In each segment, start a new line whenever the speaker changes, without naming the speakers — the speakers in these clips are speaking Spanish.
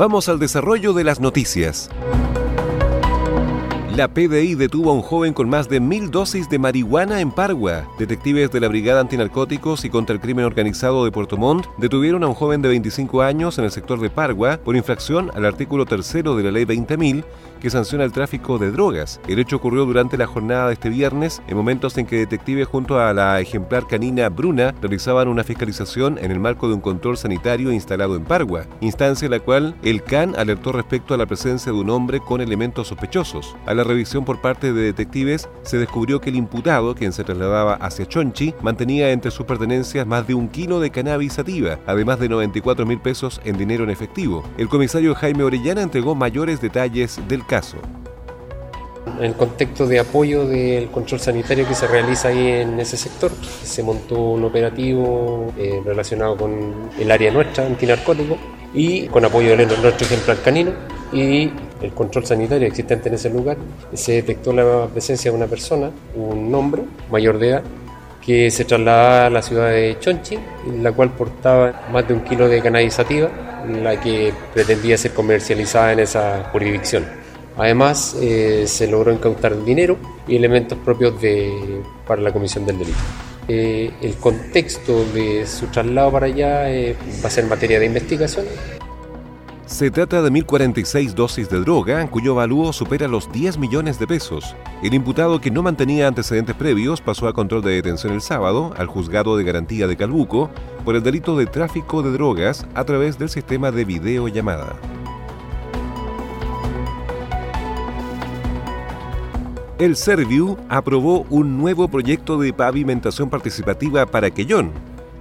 Vamos al desarrollo de las noticias. La PDI detuvo a un joven con más de mil dosis de marihuana en Pargua. Detectives de la Brigada Antinarcóticos y contra el Crimen Organizado de Puerto Montt detuvieron a un joven de 25 años en el sector de Pargua por infracción al artículo tercero de la Ley 20.000 que sanciona el tráfico de drogas. El hecho ocurrió durante la jornada de este viernes, en momentos en que detectives junto a la ejemplar canina Bruna realizaban una fiscalización en el marco de un control sanitario instalado en Pargua, instancia en la cual el CAN alertó respecto a la presencia de un hombre con elementos sospechosos. A la revisión por parte de detectives, se descubrió que el imputado, quien se trasladaba hacia Chonchi, mantenía entre sus pertenencias más de un kilo de cannabis sativa, además de 94 mil pesos en dinero en efectivo. El comisario Jaime Orellana entregó mayores detalles del caso.
En el contexto de apoyo del control sanitario que se realiza ahí en ese sector, se montó un operativo eh, relacionado con el área nuestra, antinarcótico, y con apoyo de nuestro ejemplar canino y el control sanitario existente en ese lugar, se detectó la presencia de una persona, un hombre mayor de edad, que se trasladaba a la ciudad de Chonchi, la cual portaba más de un kilo de cannabis sativa, la que pretendía ser comercializada en esa jurisdicción. Además, eh, se logró incautar dinero y elementos propios de, para la comisión del delito. Eh, el contexto de su traslado para allá eh, va a ser materia de investigación.
Se trata de 1.046 dosis de droga, cuyo valúo supera los 10 millones de pesos. El imputado que no mantenía antecedentes previos pasó a control de detención el sábado al juzgado de garantía de Calbuco por el delito de tráfico de drogas a través del sistema de videollamada. El Serviu aprobó un nuevo proyecto de pavimentación participativa para Quellón.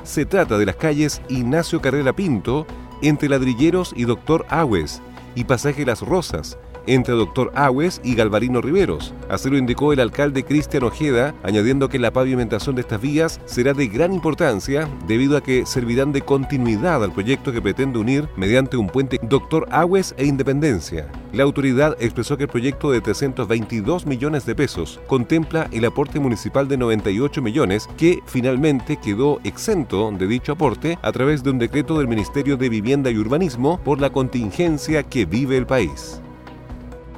Se trata de las calles Ignacio Carrera Pinto, entre Ladrilleros y Doctor Agües, y Pasaje Las Rosas, entre Doctor Agües y Galvarino Riveros. Así lo indicó el alcalde Cristian Ojeda, añadiendo que la pavimentación de estas vías será de gran importancia debido a que servirán de continuidad al proyecto que pretende unir mediante un puente Doctor Agües e Independencia. La autoridad expresó que el proyecto de 322 millones de pesos contempla el aporte municipal de 98 millones que finalmente quedó exento de dicho aporte a través de un decreto del Ministerio de Vivienda y Urbanismo por la contingencia que vive el país.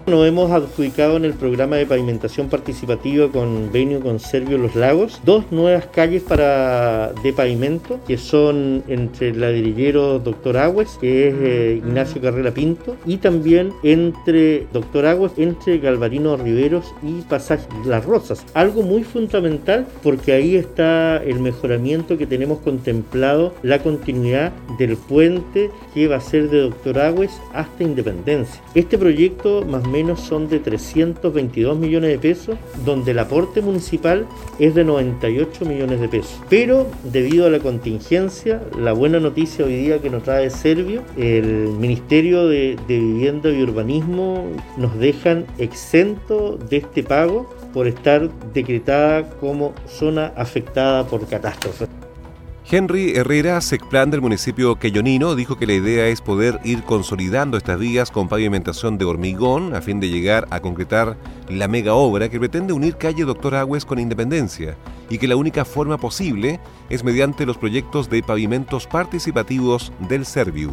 Nos hemos adjudicado en el programa de pavimentación participativa con Venio con Servio Los Lagos dos nuevas calles para de pavimento que son entre el ladrillero Doctor Agües, que es eh, Ignacio Carrera Pinto, y también entre Doctor Agües, entre Galvarino Riveros y Pasaje Las Rosas. Algo muy fundamental porque ahí está el mejoramiento que tenemos contemplado, la continuidad del puente que va a ser de Doctor Agües hasta Independencia. Este proyecto más menos son de 322 millones de pesos, donde el aporte municipal es de 98 millones de pesos. Pero debido a la contingencia, la buena noticia hoy día que nos trae Servio, el Ministerio de, de Vivienda y Urbanismo nos dejan exento de este pago por estar decretada como zona afectada por catástrofe.
Henry Herrera, secplan del municipio queyonino, dijo que la idea es poder ir consolidando estas vías con pavimentación de hormigón a fin de llegar a concretar la mega obra que pretende unir calle Doctor Agües con Independencia y que la única forma posible es mediante los proyectos de pavimentos participativos del Serviu.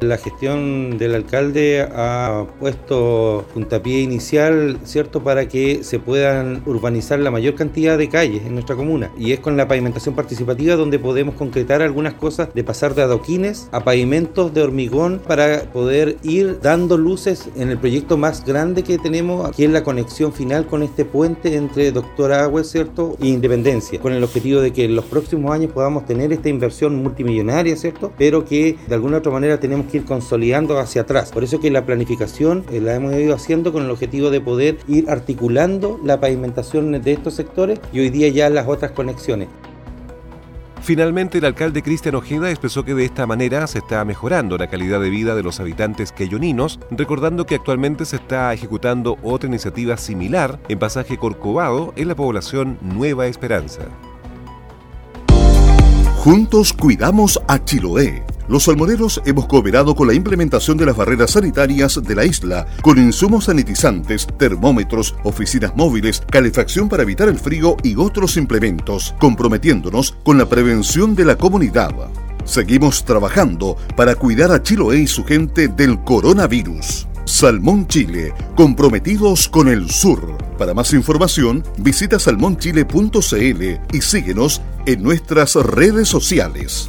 La gestión del alcalde ha puesto puntapié inicial, ¿cierto?, para que se puedan urbanizar la mayor cantidad de calles en nuestra comuna. Y es con la pavimentación participativa donde podemos concretar algunas cosas de pasar de adoquines a pavimentos de hormigón para poder ir dando luces en el proyecto más grande que tenemos, aquí en la conexión final con este puente entre Doctor Agua, ¿cierto?, e Independencia, con el objetivo de que en los próximos años podamos tener esta inversión multimillonaria, ¿cierto?, pero que de alguna otra manera tenemos que ir consolidando hacia atrás. Por eso que la planificación eh, la hemos ido haciendo con el objetivo de poder ir articulando la pavimentación de estos sectores y hoy día ya las otras conexiones.
Finalmente, el alcalde Cristian Ojeda expresó que de esta manera se está mejorando la calidad de vida de los habitantes queyoninos, recordando que actualmente se está ejecutando otra iniciativa similar en pasaje Corcovado en la población Nueva Esperanza.
Juntos cuidamos a Chiloé. Los salmoneros hemos cooperado con la implementación de las barreras sanitarias de la isla, con insumos sanitizantes, termómetros, oficinas móviles, calefacción para evitar el frío y otros implementos, comprometiéndonos con la prevención de la comunidad. Seguimos trabajando para cuidar a Chiloé y su gente del coronavirus. Salmón Chile, comprometidos con el sur. Para más información, visita salmonchile.cl y síguenos en nuestras redes sociales.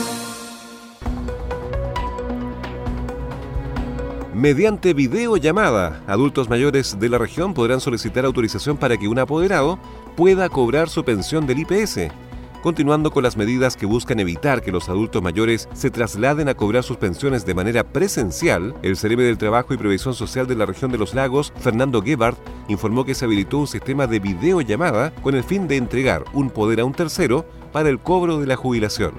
Mediante videollamada, adultos mayores de la región podrán solicitar autorización para que un apoderado pueda cobrar su pensión del IPS continuando con las medidas que buscan evitar que los adultos mayores se trasladen a cobrar sus pensiones de manera presencial, el Cerebro del Trabajo y Previsión Social de la región de los lagos, Fernando Gebhardt, informó que se habilitó un sistema de videollamada con el fin de entregar un poder a un tercero para el cobro de la jubilación.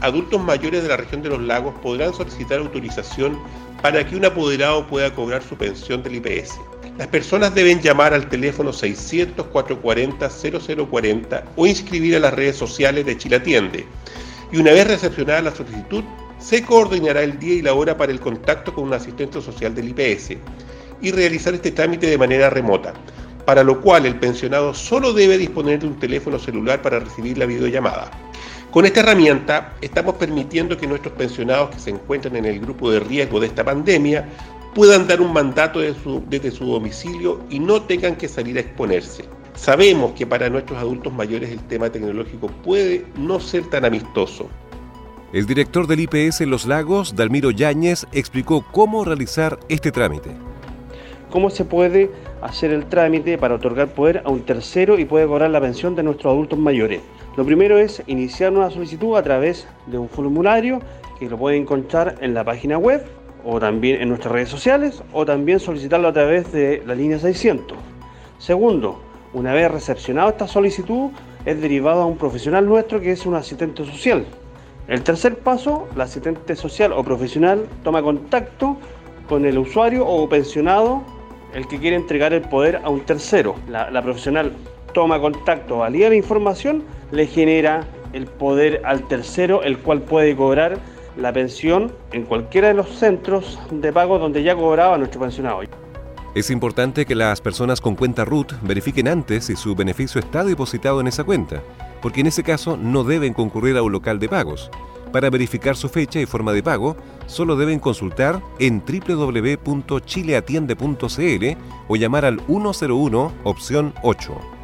Adultos mayores de la región de los lagos podrán solicitar autorización para que un apoderado pueda cobrar su pensión del IPS. Las personas deben llamar al teléfono 600-440-0040 o inscribir a las redes sociales de Chile Atiende. Y una vez recepcionada la solicitud, se coordinará el día y la hora para el contacto con un asistente social del IPS y realizar este trámite de manera remota, para lo cual el pensionado solo debe disponer de un teléfono celular para recibir la videollamada. Con esta herramienta estamos permitiendo que nuestros pensionados que se encuentran en el grupo de riesgo de esta pandemia puedan dar un mandato desde su domicilio y no tengan que salir a exponerse. Sabemos que para nuestros adultos mayores el tema tecnológico puede no ser tan amistoso.
El director del IPS en Los Lagos, Dalmiro Yáñez, explicó cómo realizar este trámite.
¿Cómo se puede hacer el trámite para otorgar poder a un tercero y poder cobrar la pensión de nuestros adultos mayores? Lo primero es iniciar una solicitud a través de un formulario que lo pueden encontrar en la página web o también en nuestras redes sociales o también solicitarlo a través de la línea 600. Segundo, una vez recepcionado esta solicitud, es derivado a un profesional nuestro que es un asistente social. El tercer paso, la asistente social o profesional toma contacto con el usuario o pensionado, el que quiere entregar el poder a un tercero. La, profesional toma contacto, valida la información, le genera el poder al tercero, el cual puede cobrar la pensión en cualquiera de los centros de pago donde ya cobraba nuestro pensionado.
Es importante que las personas con cuenta RUT verifiquen antes si su beneficio está depositado en esa cuenta, porque en ese caso no deben concurrir a un local de pagos. Para verificar su fecha y forma de pago, solo deben consultar en www.chileatiende.cl o llamar al 101 opción 8.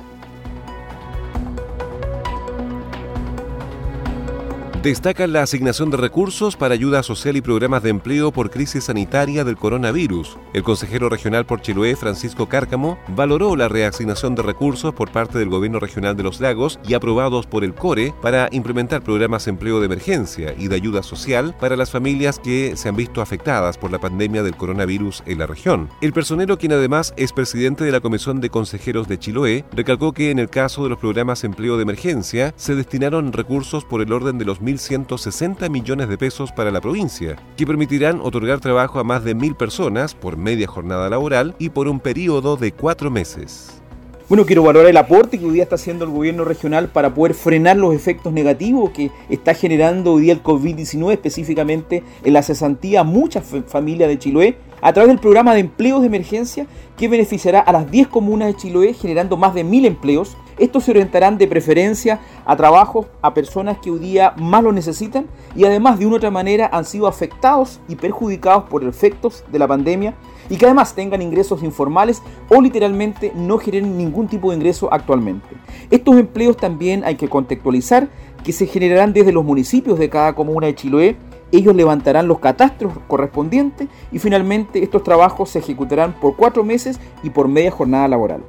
Destaca la asignación de recursos para ayuda social y programas de empleo por crisis sanitaria del coronavirus. El consejero regional por Chiloé, Francisco Cárcamo, valoró la reasignación de recursos por parte del Gobierno Regional de los Lagos y aprobados por el CORE para implementar programas de empleo de emergencia y de ayuda social para las familias que se han visto afectadas por la pandemia del coronavirus en la región. El personero, quien además es presidente de la Comisión de Consejeros de Chiloé, recalcó que en el caso de los programas de empleo de emergencia se destinaron recursos por el orden de los 2.160 millones de pesos para la provincia, que permitirán otorgar trabajo a más de mil personas por media jornada laboral y por un periodo de cuatro meses.
Bueno, quiero valorar el aporte que hoy día está haciendo el gobierno regional para poder frenar los efectos negativos que está generando hoy día el COVID-19, específicamente en la cesantía muchas familias de Chiloé, a través del programa de empleos de emergencia que beneficiará a las 10 comunas de Chiloé generando más de mil empleos. Estos se orientarán de preferencia a trabajos a personas que hoy día más lo necesitan y además de una u otra manera han sido afectados y perjudicados por efectos de la pandemia y que además tengan ingresos informales o literalmente no generen ningún tipo de ingreso actualmente. Estos empleos también hay que contextualizar que se generarán desde los municipios de cada comuna de Chiloé. Ellos levantarán los catastros correspondientes y finalmente estos trabajos se ejecutarán por cuatro meses y por media jornada laboral.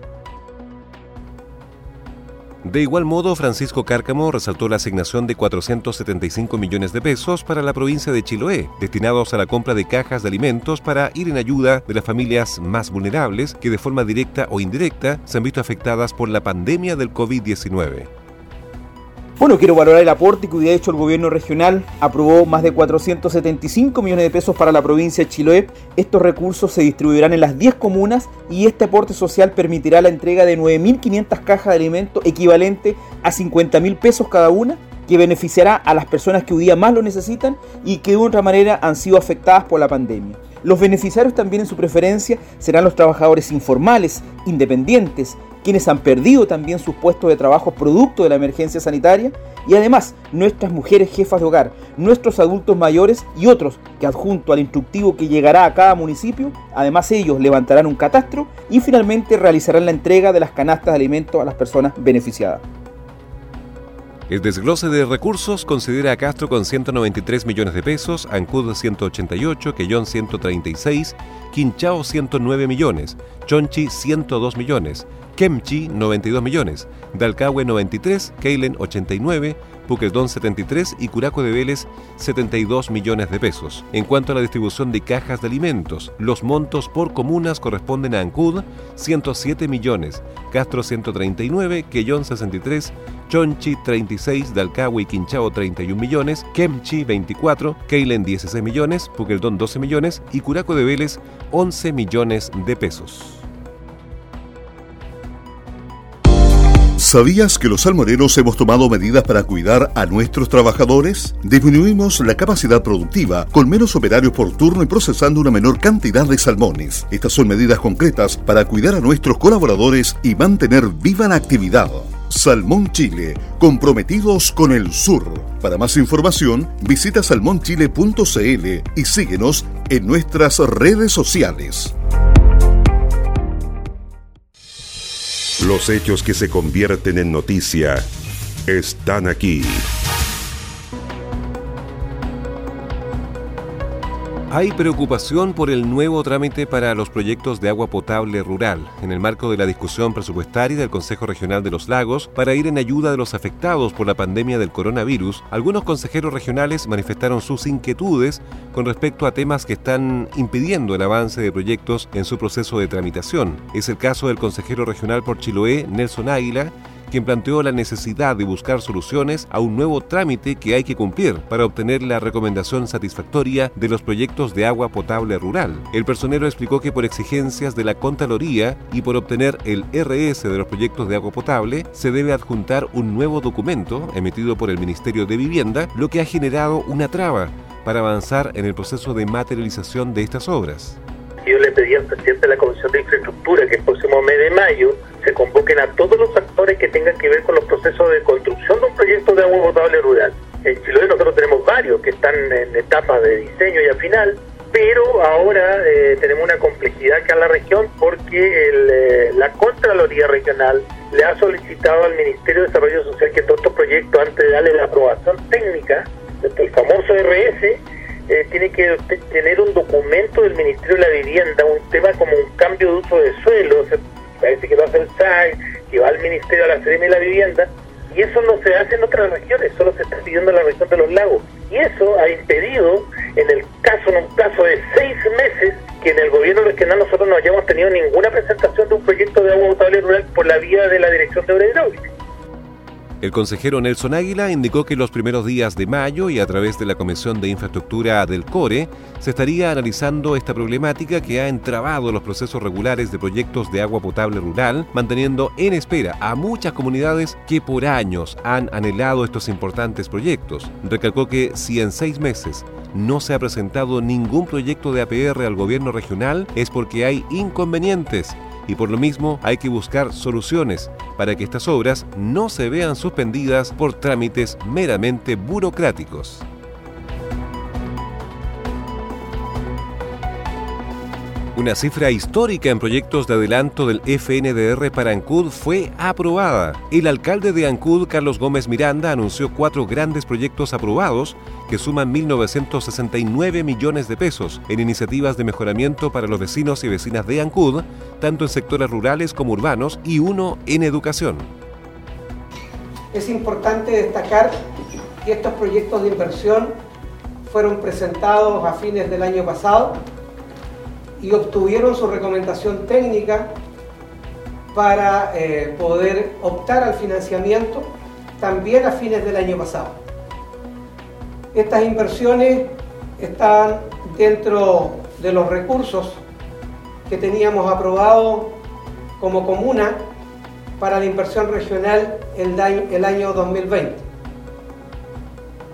De igual modo, Francisco Cárcamo resaltó la asignación de 475 millones de pesos para la provincia de Chiloé, destinados a la compra de cajas de alimentos para ir en ayuda de las familias más vulnerables que de forma directa o indirecta se han visto afectadas por la pandemia del COVID-19.
Bueno, quiero valorar el aporte que ha hecho el gobierno regional. Aprobó más de 475 millones de pesos para la provincia de Chiloé. Estos recursos se distribuirán en las 10 comunas y este aporte social permitirá la entrega de 9.500 cajas de alimentos equivalente a 50.000 pesos cada una que beneficiará a las personas que hoy día más lo necesitan y que de otra manera han sido afectadas por la pandemia. Los beneficiarios también en su preferencia serán los trabajadores informales, independientes, quienes han perdido también sus puestos de trabajo producto de la emergencia sanitaria, y además nuestras mujeres jefas de hogar, nuestros adultos mayores y otros que adjunto al instructivo que llegará a cada municipio, además ellos levantarán un catastro y finalmente realizarán la entrega de las canastas de alimentos a las personas beneficiadas.
El desglose de recursos considera a Castro con 193 millones de pesos, Ancud 188, Quellón 136, Quinchao 109 millones, Chonchi 102 millones, Kemchi 92 millones, Dalcahue 93, Keilen 89, Puquedón 73 y Curaco de Vélez 72 millones de pesos. En cuanto a la distribución de cajas de alimentos, los montos por comunas corresponden a Ancud 107 millones, Castro 139, Quellón 63, Chonchi 36, Dalcahue y Quinchao 31 millones, Kemchi 24, Keilen 16 millones, Puqueldón 12 millones. Y Curaco de Vélez 11 millones de pesos.
¿Sabías que los salmoneros hemos tomado medidas para cuidar a nuestros trabajadores? Disminuimos la capacidad productiva con menos operarios por turno y procesando una menor cantidad de salmones. Estas son medidas concretas para cuidar a nuestros colaboradores y mantener viva la actividad. Salmón Chile, comprometidos con el sur. Para más información, visita salmonchile.cl y síguenos en nuestras redes sociales. Los hechos que se convierten en noticia están aquí.
Hay preocupación por el nuevo trámite para los proyectos de agua potable rural, en el marco de la discusión presupuestaria del Consejo Regional de los Lagos para ir en ayuda de los afectados por la pandemia del coronavirus. Algunos consejeros regionales manifestaron sus inquietudes con respecto a temas que están impidiendo el avance de proyectos en su proceso de tramitación. Es el caso del consejero regional por Chiloé, Nelson Águila, quien planteó la necesidad de buscar soluciones a un nuevo trámite que hay que cumplir para obtener la recomendación satisfactoria de los proyectos de agua potable rural. El personero explicó que por exigencias de la Contraloría y por obtener el RS de los proyectos de agua potable, se debe adjuntar un nuevo documento emitido por el Ministerio de Vivienda, lo que ha generado una traba para avanzar en el proceso de materialización de estas obras.
Yo le pedí al presidente de la Comisión de Infraestructura que el próximo mes de mayo se convoquen a todos los actores que tengan que ver con los procesos de construcción de un proyecto de agua potable rural. En Chiloé nosotros tenemos varios que están en etapas de diseño y al final, pero ahora eh, tenemos una complejidad acá en la región porque el, eh, la Contraloría Regional le ha solicitado al Ministerio de Desarrollo Social que todos estos proyectos, antes de darle la aprobación técnica, el famoso RS, eh, tiene que tener un documento del Ministerio de la Vivienda, un tema como un cambio de uso de suelo, parece que lo hace el SAI, que va al Ministerio de la Serena y la Vivienda, y eso no se hace en otras regiones, solo se está pidiendo en la región de los lagos. Y eso ha impedido, en el caso, en un caso de seis meses, que en el gobierno regional nosotros no hayamos tenido ninguna presentación de un proyecto de agua potable rural por la vía de la Dirección de Obra Hidráulica.
El consejero Nelson Águila indicó que los primeros días de mayo y a través de la Comisión de Infraestructura del CORE se estaría analizando esta problemática que ha entrabado los procesos regulares de proyectos de agua potable rural, manteniendo en espera a muchas comunidades que por años han anhelado estos importantes proyectos. Recalcó que si en seis meses no se ha presentado ningún proyecto de APR al gobierno regional es porque hay inconvenientes y por lo mismo hay que buscar soluciones para que estas obras no se vean suspendidas por trámites meramente burocráticos. Una cifra histórica en proyectos de adelanto del FNDR para Ancud fue aprobada. El alcalde de Ancud, Carlos Gómez Miranda, anunció cuatro grandes proyectos aprobados que suman 1.969 millones de pesos en iniciativas de mejoramiento para los vecinos y vecinas de Ancud, tanto en sectores rurales como urbanos, y uno en educación.
Es importante destacar que estos proyectos de inversión fueron presentados a fines del año pasado y obtuvieron su recomendación técnica para eh, poder optar al financiamiento también a fines del año pasado. Estas inversiones están dentro de los recursos que teníamos aprobado como comuna para la inversión regional el año 2020.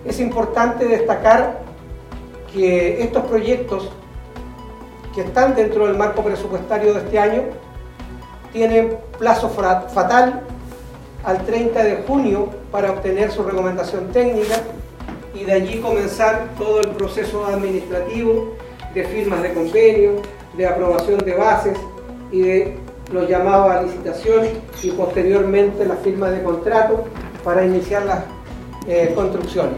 Es importante destacar que estos proyectos que están dentro del marco presupuestario de este año tienen plazo fatal al 30 de junio para obtener su recomendación técnica y de allí comenzar todo el proceso administrativo de firmas de convenio, de aprobación de bases y de los llamados a licitación y posteriormente la firma de contrato para iniciar las eh, construcciones.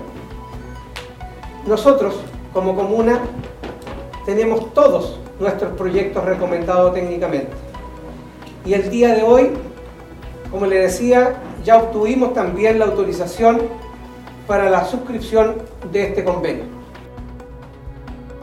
Nosotros, como comuna, tenemos todos nuestros proyectos recomendados técnicamente. Y el día de hoy, como le decía, ya obtuvimos también la autorización para la suscripción de este convenio.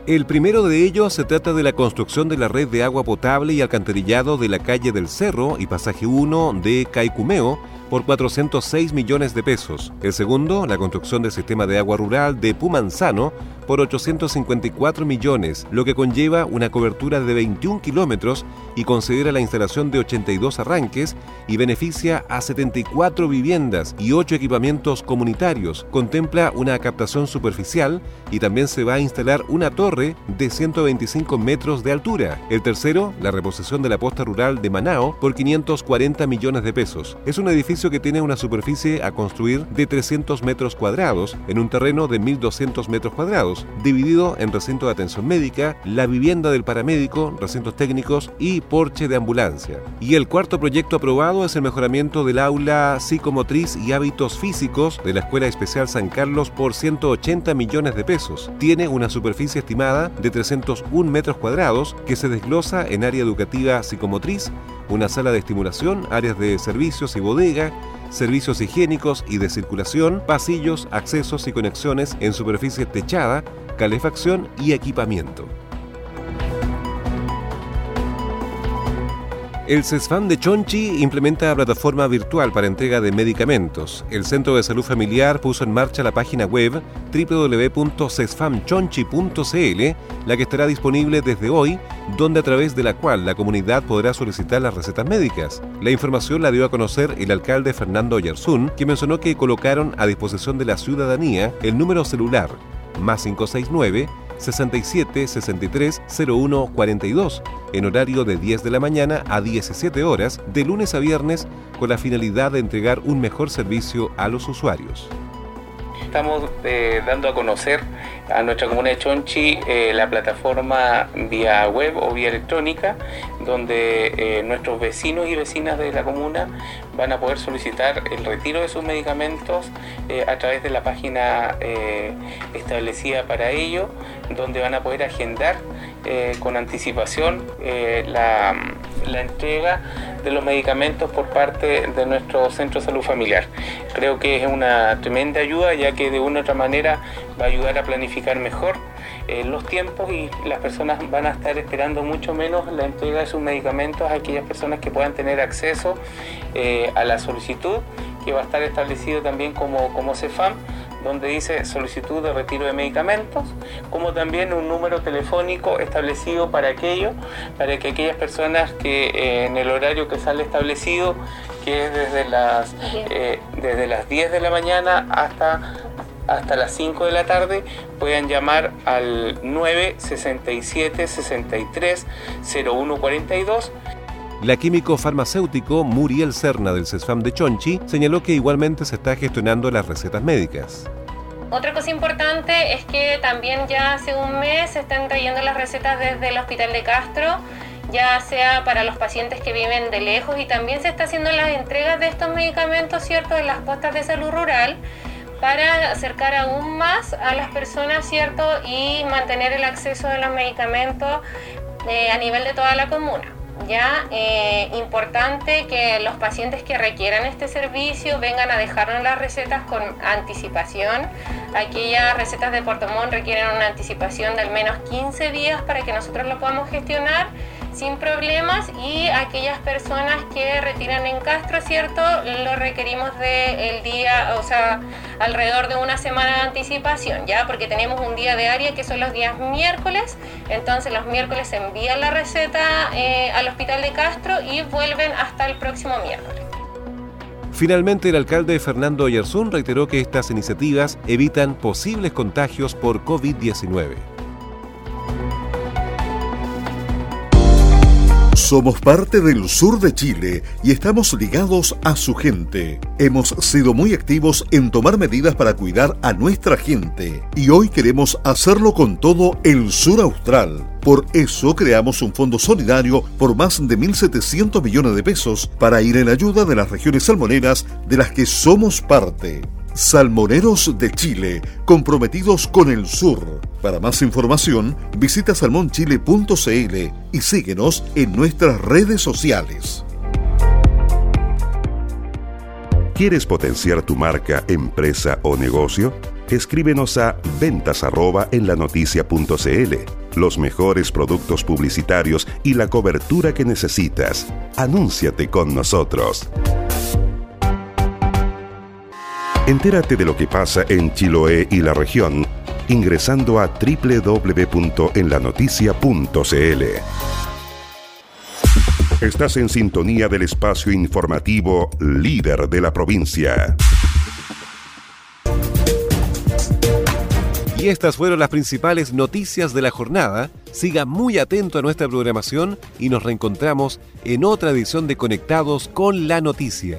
El primero de ellos se trata de la construcción de la red de agua potable y alcantarillado de la calle del Cerro y pasaje 1 de Caicumeo, por 406 millones de pesos. El segundo, la construcción del sistema de agua rural de Pumanzano por 854 millones, lo que conlleva una cobertura de 21 kilómetros y considera la instalación de 82 arranques y beneficia a 74 viviendas y 8 equipamientos comunitarios. Contempla una captación superficial y también se va a instalar una torre de 125 metros de altura. El tercero, la reposición de la posta rural de Manao por 540 millones de pesos. Es un edificio que tiene una superficie a construir de 300 metros cuadrados en un terreno de 1.200 metros cuadrados, dividido en recinto de atención médica, la vivienda del paramédico, recintos técnicos y porche de ambulancia. Y el cuarto proyecto aprobado es el mejoramiento del aula psicomotriz y hábitos físicos de la Escuela Especial San Carlos por 180 millones de pesos. Tiene una superficie estimada de 301 metros cuadrados que se desglosa en área educativa psicomotriz, una sala de estimulación, áreas de servicios y bodega, servicios higiénicos y de circulación, pasillos, accesos y conexiones en superficie techada, calefacción y equipamiento. El CESFAM de Chonchi implementa plataforma virtual para entrega de medicamentos. El Centro de Salud Familiar puso en marcha la página web www.cesfamchonchi.cl, la que estará disponible desde hoy, donde a través de la cual la comunidad podrá solicitar las recetas médicas. La información la dio a conocer el alcalde Fernando Yarzún, que mencionó que colocaron a disposición de la ciudadanía el número celular más 569 67 63 01 42 en horario de 10 de la mañana a 17 horas de lunes a viernes con la finalidad de entregar un mejor servicio a los usuarios
estamos eh, dando a conocer a nuestra comuna de Chonchi eh, la plataforma vía web o vía electrónica, donde eh, nuestros vecinos y vecinas de la comuna van a poder solicitar el retiro de sus medicamentos a través de la página establecida para ello, donde van a poder agendar con anticipación la, la entrega de los medicamentos por parte de nuestro centro de salud familiar. Creo que es una tremenda ayuda ya que de una u otra manera va a ayudar a planificar mejor eh, los tiempos y las personas van a estar esperando mucho menos la entrega de sus medicamentos a aquellas personas que puedan tener acceso eh, a la solicitud que va a estar establecido también como, como CEFAM, donde dice solicitud de retiro de medicamentos, como también un número telefónico establecido para aquello, para que aquellas personas que eh, en el horario que sale establecido, que es desde las, eh, desde las 10 de la mañana hasta hasta las 5 de la tarde puedan llamar al 967 63 0142
la químico farmacéutico Muriel Serna del CESFAM de Chonchi señaló que igualmente se está gestionando las recetas médicas.
Otra cosa importante es que también ya hace un mes se están trayendo las recetas desde el Hospital de Castro, ya sea para los pacientes que viven de lejos y también se está haciendo las entregas de estos medicamentos, ¿cierto?, en las postas de salud rural para acercar aún más a las personas, ¿cierto?, y mantener el acceso de los medicamentos eh, a nivel de toda la comuna ya eh, importante que los pacientes que requieran este servicio vengan a dejarnos las recetas con anticipación. Aquellas recetas de Portomón requieren una anticipación de al menos 15 días para que nosotros lo podamos gestionar sin problemas y aquellas personas que retiran en Castro, ¿cierto? Lo requerimos de día, o sea, alrededor de una semana de anticipación, ¿ya? Porque tenemos un día de área que son los días miércoles, entonces los miércoles se envían la receta eh, al hospital de Castro y vuelven hasta el próximo miércoles.
Finalmente, el alcalde Fernando Oyarzún reiteró que estas iniciativas evitan posibles contagios por COVID-19.
Somos parte del sur de Chile y estamos ligados a su gente. Hemos sido muy activos en tomar medidas para cuidar a nuestra gente y hoy queremos hacerlo con todo el sur austral. Por eso creamos un fondo solidario por más de 1.700 millones de pesos para ir en ayuda de las regiones salmoneras de las que somos parte. Salmoneros de Chile, comprometidos con el sur. Para más información, visita salmonchile.cl y síguenos en nuestras redes sociales.
¿Quieres potenciar tu marca, empresa o negocio? Escríbenos a ventas en la noticia.cl. Los mejores productos publicitarios y la cobertura que necesitas. Anúnciate con nosotros. Entérate de lo que pasa en Chiloé y la región ingresando a www.enlanoticia.cl. Estás en sintonía del espacio informativo líder de la provincia.
Y estas fueron las principales noticias de la jornada. Siga muy atento a nuestra programación y nos reencontramos en otra edición de Conectados con la Noticia.